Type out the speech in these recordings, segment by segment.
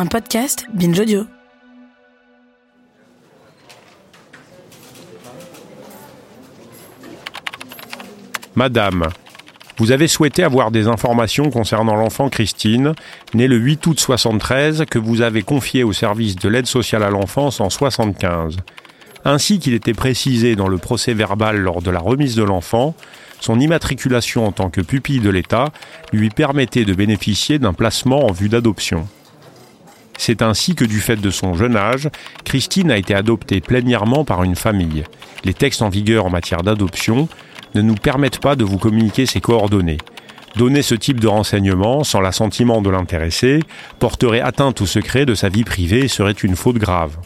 Un podcast Binge Audio. Madame, vous avez souhaité avoir des informations concernant l'enfant Christine, née le 8 août 73, que vous avez confié au service de l'aide sociale à l'enfance en 75. Ainsi qu'il était précisé dans le procès verbal lors de la remise de l'enfant, son immatriculation en tant que pupille de l'État lui permettait de bénéficier d'un placement en vue d'adoption. C'est ainsi que du fait de son jeune âge, Christine a été adoptée plénièrement par une famille. Les textes en vigueur en matière d'adoption ne nous permettent pas de vous communiquer ses coordonnées. Donner ce type de renseignements sans l'assentiment de l'intéressé porterait atteinte au secret de sa vie privée et serait une faute grave.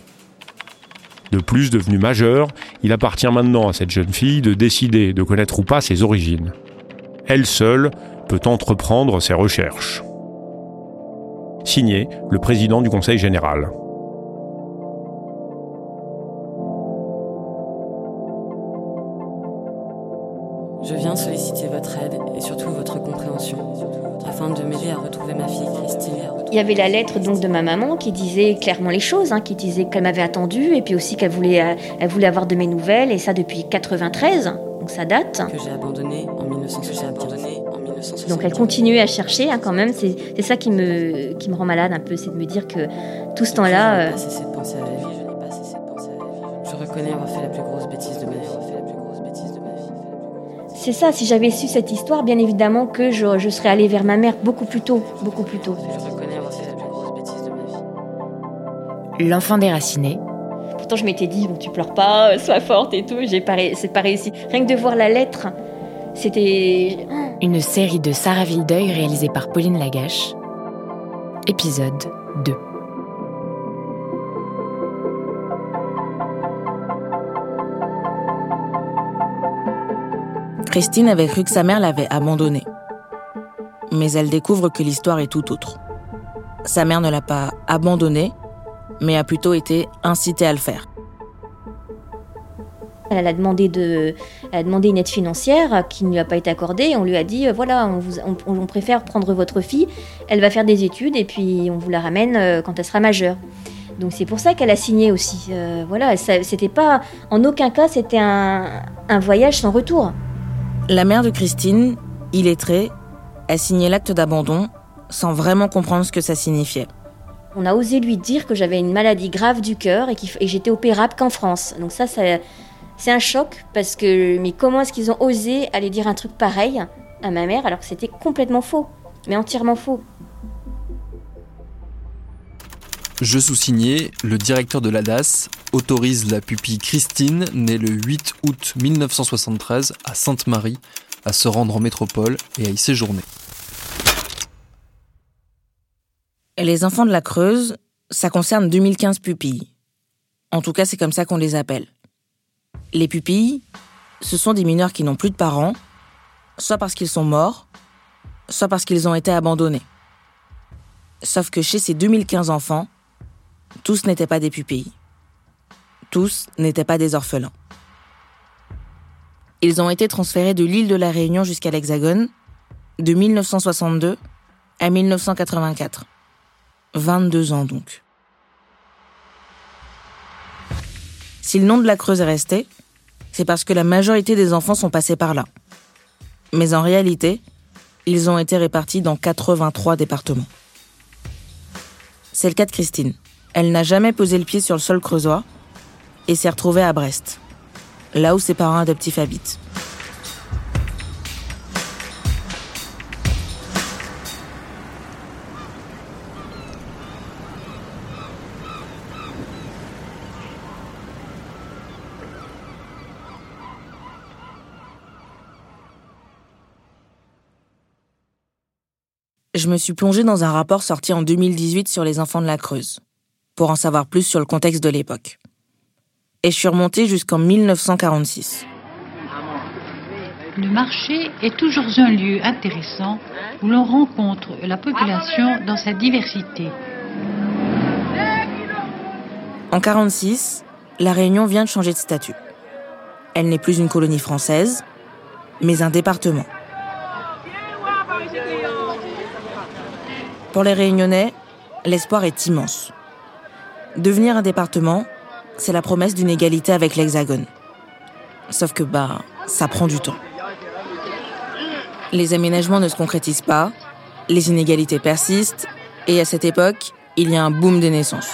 De plus, devenu majeur, il appartient maintenant à cette jeune fille de décider de connaître ou pas ses origines. Elle seule peut entreprendre ses recherches. Signé le président du Conseil général. Je viens solliciter votre aide et surtout votre compréhension afin de m'aider à retrouver ma fille Christine. Il y avait la lettre donc de ma maman qui disait clairement les choses, hein, qui disait qu'elle m'avait attendue et puis aussi qu'elle voulait, euh, elle voulait avoir de mes nouvelles et ça depuis 93, donc ça date. Que j'ai abandonné en 1974. Donc elle continuait à chercher hein, quand même, c'est c'est ça qui me, qui me rend malade un peu, c'est de me dire que tout ce temps-là... Je n'ai euh, pas cessé de penser à la vie. Je n'ai pas cessé de penser à la vie. Je reconnais avoir fait la plus grosse bêtise de ma vie. C'est ça, si j'avais su cette histoire, bien évidemment que je, je serais allée vers ma mère beaucoup plus tôt, beaucoup plus tôt. Je reconnais avoir fait la plus grosse bêtise de ma vie. L'enfant déraciné, Pourtant, je m'étais dit, bon, tu pleures pas, euh, sois forte et tout, j'ai pas, ré- c'est pas réussi. Rien que de voir la lettre, c'était... une série de Sarah Vildeuil réalisée par Pauline Lagache. Épisode 2. Christine avait cru que sa mère l'avait abandonnée. Mais elle découvre que l'histoire est tout autre. Sa mère ne l'a pas abandonnée, mais a plutôt été incitée à le faire. Elle a demandé, de, elle a demandé une aide financière qui ne lui a pas été accordée. On lui a dit, euh, voilà, on, vous- on- on préfère prendre votre fille, elle va faire des études et puis on vous la ramène euh, quand elle sera majeure. Donc c'est pour ça qu'elle a signé aussi. Euh, voilà, c'était pas, en aucun cas, c'était un, un voyage sans retour. La mère de Christine, illettrée, a signé l'acte d'abandon sans vraiment comprendre ce que ça signifiait. On a osé lui dire que j'avais une maladie grave du cœur et, et j'étais opérable qu'en France. Donc ça, ça- c'est un choc parce que mais comment est-ce qu'ils ont osé aller dire un truc pareil à ma mère alors que c'était complètement faux, mais entièrement faux? Je sous-signé, le directeur de l'ADAS autorise la pupille Christine, née le 8 août 1973 à Sainte-Marie, à se rendre en métropole et à y séjourner. Les enfants de la Creuse, ça concerne 2015 pupilles. En tout cas, c'est comme ça qu'on les appelle. Les pupilles, ce sont des mineurs qui n'ont plus de parents, soit parce qu'ils sont morts, soit parce qu'ils ont été abandonnés. Sauf que chez ces 2015 enfants, tous n'étaient pas des pupilles. Tous n'étaient pas des orphelins. Ils ont été transférés de l'île de la Réunion jusqu'à l'Hexagone de 1962 à 1984. 22 ans donc. Si le nom de la Creuse est resté, c'est parce que la majorité des enfants sont passés par là. Mais en réalité, ils ont été répartis dans 83 départements. C'est le cas de Christine. Elle n'a jamais posé le pied sur le sol creusois et s'est retrouvée à Brest, là où ses parents adoptifs habitent. Je me suis plongée dans un rapport sorti en 2018 sur les enfants de la Creuse, pour en savoir plus sur le contexte de l'époque. Et je suis remontée jusqu'en 1946. Le marché est toujours un lieu intéressant où l'on rencontre la population dans sa diversité. En 1946, la Réunion vient de changer de statut. Elle n'est plus une colonie française, mais un département. Pour les Réunionnais, l'espoir est immense. Devenir un département, c'est la promesse d'une égalité avec l'Hexagone. Sauf que, bah, ça prend du temps. Les aménagements ne se concrétisent pas, les inégalités persistent, et à cette époque, il y a un boom des naissances.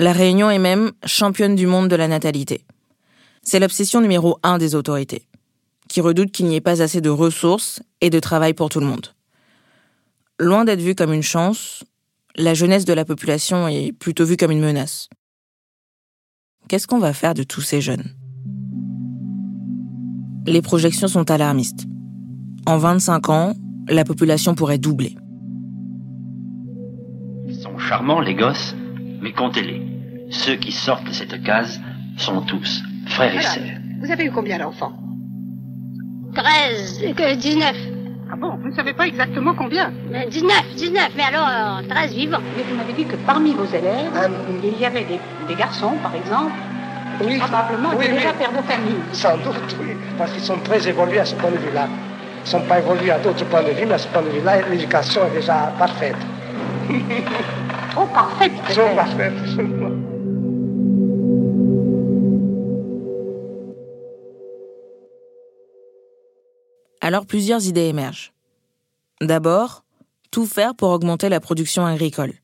La Réunion est même championne du monde de la natalité. C'est l'obsession numéro un des autorités, qui redoutent qu'il n'y ait pas assez de ressources et de travail pour tout le monde. Loin d'être vue comme une chance, la jeunesse de la population est plutôt vue comme une menace. Qu'est-ce qu'on va faire de tous ces jeunes? Les projections sont alarmistes. En 25 ans, la population pourrait doubler. Ils sont charmants, les gosses, mais comptez-les. Ceux qui sortent de cette case sont tous frères et sœurs. Vous avez eu combien d'enfants 13, que 19. Ah bon, vous ne savez pas exactement combien Mais 19, 19, mais alors 13 vivants. Mais vous m'avez dit que parmi vos élèves, Ah, il y avait des, des garçons, par exemple, Oui. probablement Oui, déjà oui. pères de famille. Sans doute, oui, parce qu'ils sont très évolués à ce point de vue-là. Ils ne sont pas évolués à d'autres points de vue, mais à ce point de vue-là, l'éducation est déjà parfaite. Trop parfaite, Trop parfaite. Alors plusieurs idées émergent. D'abord, tout faire pour augmenter la production agricole.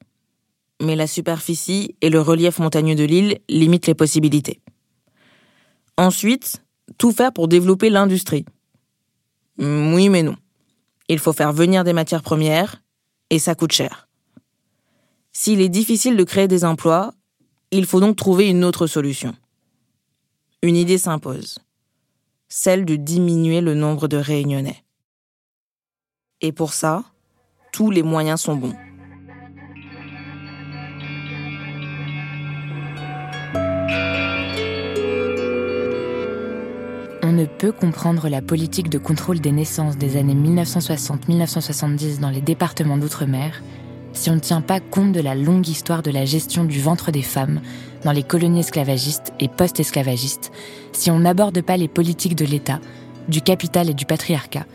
Mais la superficie et le relief montagneux de l'île limitent les possibilités. Ensuite, tout faire pour développer l'industrie. Mm, Oui mais non. Il faut faire venir des matières premières et ça coûte cher. S'il est difficile de créer des emplois, il faut donc trouver une autre solution. Une idée s'impose celle de diminuer le nombre de réunionnais. Et pour ça, tous les moyens sont bons. On ne peut comprendre la politique de contrôle des naissances des années 1960-1970 dans les départements d'outre-mer si on ne tient pas compte de la longue histoire de la gestion du ventre des femmes dans les colonies esclavagistes et post-esclavagistes, si on n'aborde pas les politiques de l'État, du capital et du patriarcat,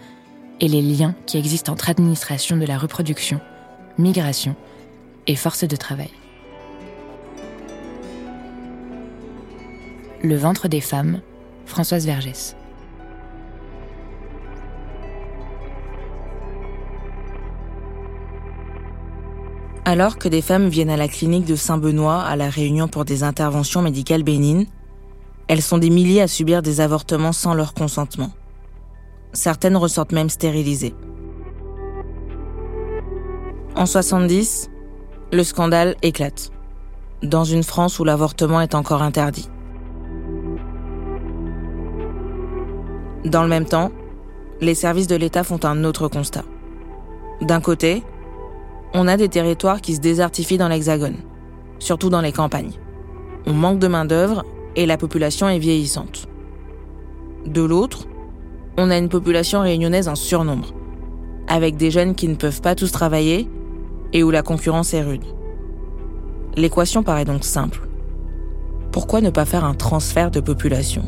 et les liens qui existent entre administration de la reproduction, migration et force de travail. Le ventre des femmes, Françoise Vergès. Alors que des femmes viennent à la clinique de Saint-Benoît à La Réunion pour des interventions médicales bénignes, elles sont des milliers à subir des avortements sans leur consentement. Certaines ressortent même stérilisées. En 70, le scandale éclate, dans une France où l'avortement est encore interdit. Dans le même temps, les services de l'État font un autre constat. D'un côté, on a des territoires qui se désertifient dans l'Hexagone, surtout dans les campagnes. On manque de main-d'œuvre et la population est vieillissante. De l'autre, on a une population réunionnaise en surnombre, avec des jeunes qui ne peuvent pas tous travailler et où la concurrence est rude. L'équation paraît donc simple. Pourquoi ne pas faire un transfert de population?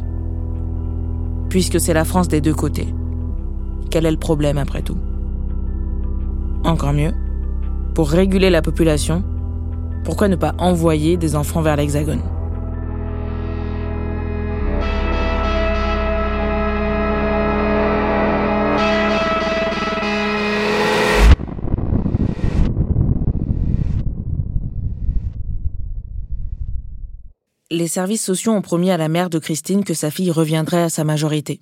Puisque c'est la France des deux côtés. Quel est le problème après tout? Encore mieux, pour réguler la population, pourquoi ne pas envoyer des enfants vers l'Hexagone? Les services sociaux ont promis à la mère de Christine que sa fille reviendrait à sa majorité.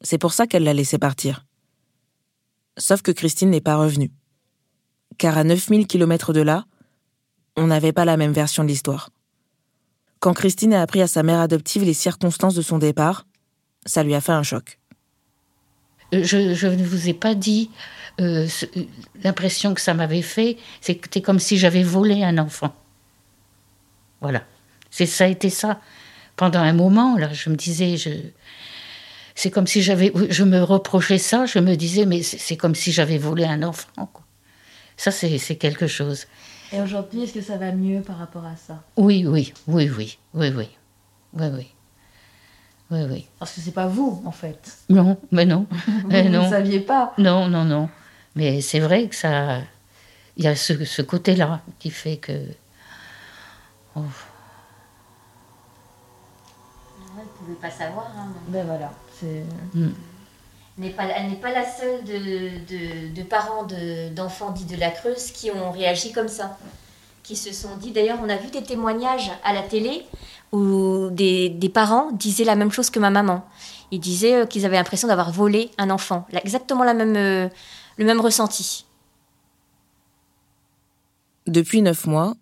C'est pour ça qu'elle l'a laissé partir. Sauf que Christine n'est pas revenue. Car à 9000 km de là, on n'avait pas la même version de l'histoire. Quand Christine a appris à sa mère adoptive les circonstances de son départ, ça lui a fait un choc. Je, ne vous ai pas dit euh, l'impression que ça m'avait fait, c'était comme si j'avais volé un enfant. Voilà. C'est ça a été ça. Pendant un moment, là, je me disais, c'est comme si j'avais, je me reprochais ça, je me disais, mais c'est comme si j'avais volé un enfant. Ça, c'est quelque chose. Et aujourd'hui, est-ce que ça va mieux par rapport à ça? Oui, oui, oui, oui, oui, oui, oui, oui. Oui, oui. Parce que c'est pas vous, en fait. Non, mais non. vous ne saviez pas. Non, non, non. Mais c'est vrai que ça. Il y a ce, ce côté-là qui fait que. Oh. ne pouvait pas savoir. Hein, ben voilà. Mm. Elle n'est pas la seule de, parents d'enfants dits de la Creuse qui ont réagi comme ça. Qui se sont dit, d'ailleurs, on a vu des témoignages à la télé où des, parents disaient la même chose que ma maman. Ils disaient euh, qu'ils avaient l'impression d'avoir volé un enfant. Exactement euh, le même ressenti. Depuis neuf mois,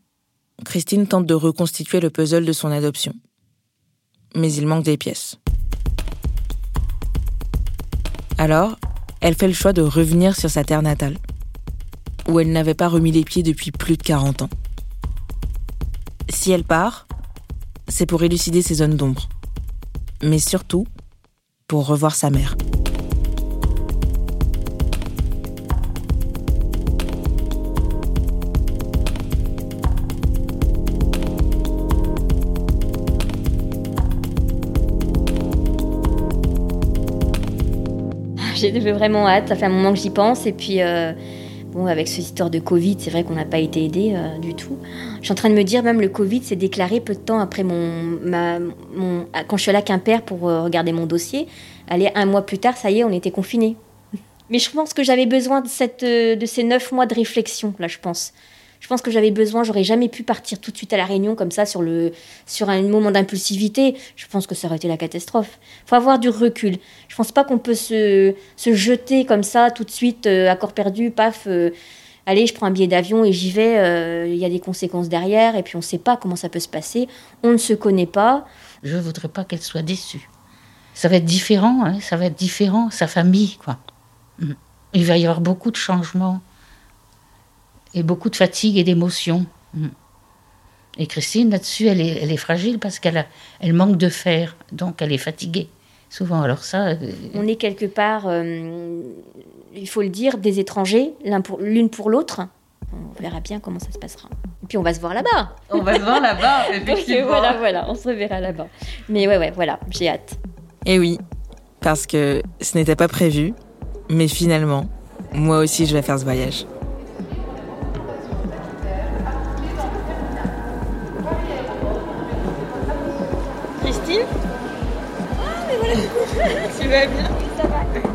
Christine tente de reconstituer le puzzle de son adoption. Mais il manque des pièces. Alors, elle fait le choix de revenir sur sa terre natale, où elle n'avait pas remis les pieds depuis plus de 40 ans. Si elle part, c'est pour élucider ses zones d'ombre, mais surtout pour revoir sa mère. J'ai vraiment hâte. Ça fait un moment que j'y pense. Et puis, euh, bon, avec ce histoire de Covid, c'est vrai qu'on n'a pas été aidé euh, du tout. Je suis en train de me dire, même le Covid s'est déclaré peu de temps après mon, mon, quand je suis allée à Quimper pour euh, regarder mon dossier. Allez, un mois plus tard, ça y est, on était confinés. Mais je pense que j'avais besoin de, cette, de ces neuf mois de réflexion, là, je pense. Je pense que j'avais besoin, j'aurais jamais pu partir tout de suite à la réunion comme ça sur, le, sur un moment d'impulsivité. Je pense que ça aurait été la catastrophe. Il faut avoir du recul. Je pense pas qu'on peut se, se, jeter comme ça tout de suite euh, à corps perdu, paf. Euh, allez, je prends un billet d'avion et j'y vais. Euh, il y a des conséquences derrière et puis on ne sait pas comment ça peut se passer. On ne se connaît pas. Je voudrais pas qu'elle soit déçue. Ça va être différent, hein, ça va être différent, sa famille, quoi. Mm. Il va y avoir beaucoup de changements et beaucoup de fatigue et d'émotion. Mm. Et Christine, là-dessus, elle est, elle est, fragile parce qu'elle elle manque de fer, donc elle est fatiguée. Souvent, alors ça. Euh, On est quelque part, euh, il faut le dire, des étrangers, l'une pour, pour l'autre. On verra bien comment ça se passera. Et puis on va se voir là-bas. On va se voir là-bas, effectivement. voilà, voilà, on se reverra là-bas. Mais ouais, ouais, voilà, j'ai hâte. Et oui, parce que ce n'était pas prévu, mais finalement, moi aussi je vais faire ce voyage. Tu vas